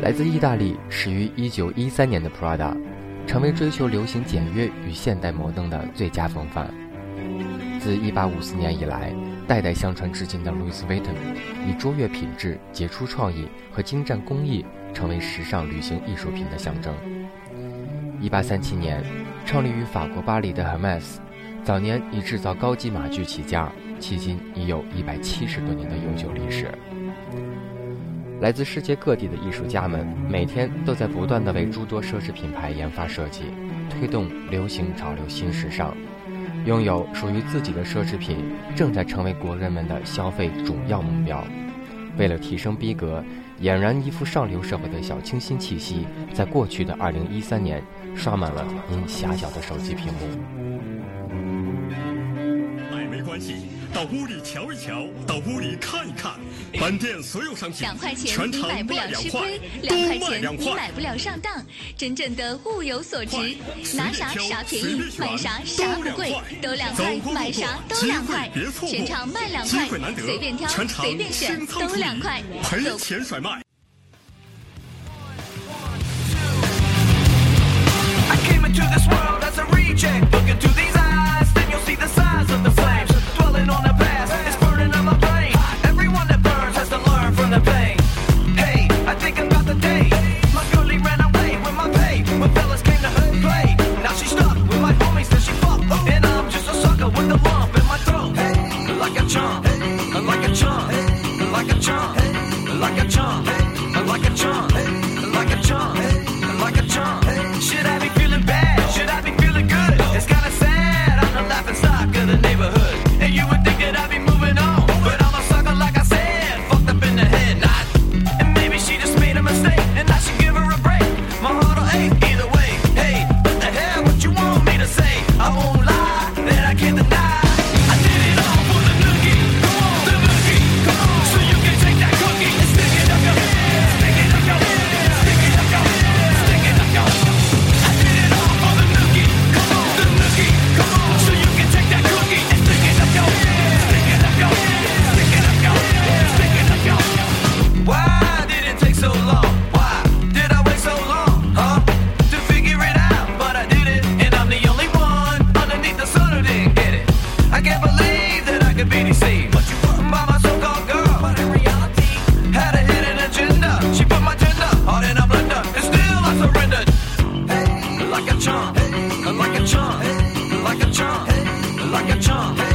来自意大利、始于1913年的 Prada，成为追求流行简约与现代摩登的最佳风范。自1854年以来，代代相传至今的 Louis Vuitton，以卓越品质、杰出创意和精湛工艺，成为时尚旅行艺术品的象征。1837年，创立于法国巴黎的 Hermes，早年以制造高级马具起家，迄今已有一百七十多年的悠久历史。来自世界各地的艺术家们，每天都在不断地为诸多奢侈品牌研发设计，推动流行潮流新时尚。拥有属于自己的奢侈品，正在成为国人们的消费主要目标。为了提升逼格，俨然一副上流社会的小清新气息，在过去的2013年，刷满了您狭小的手机屏幕。爱没关系。到屋里瞧一瞧，到屋里看一看，本店所有商品两块钱全场你买不了吃亏，，两块钱你买。不了上当，真正的物有所值，拿啥啥便宜买啥啥不贵，都两块买啥都两块全场卖两块随便挑随便选都两块，赔走钱甩卖。with the lump. believe that I could be deceived. But you by my so-called girl. But in reality, had a hidden agenda. She put my all in a blender, and still I surrendered. Hey, like a hey, like a hey, like a hey, like a like a chump. Hey,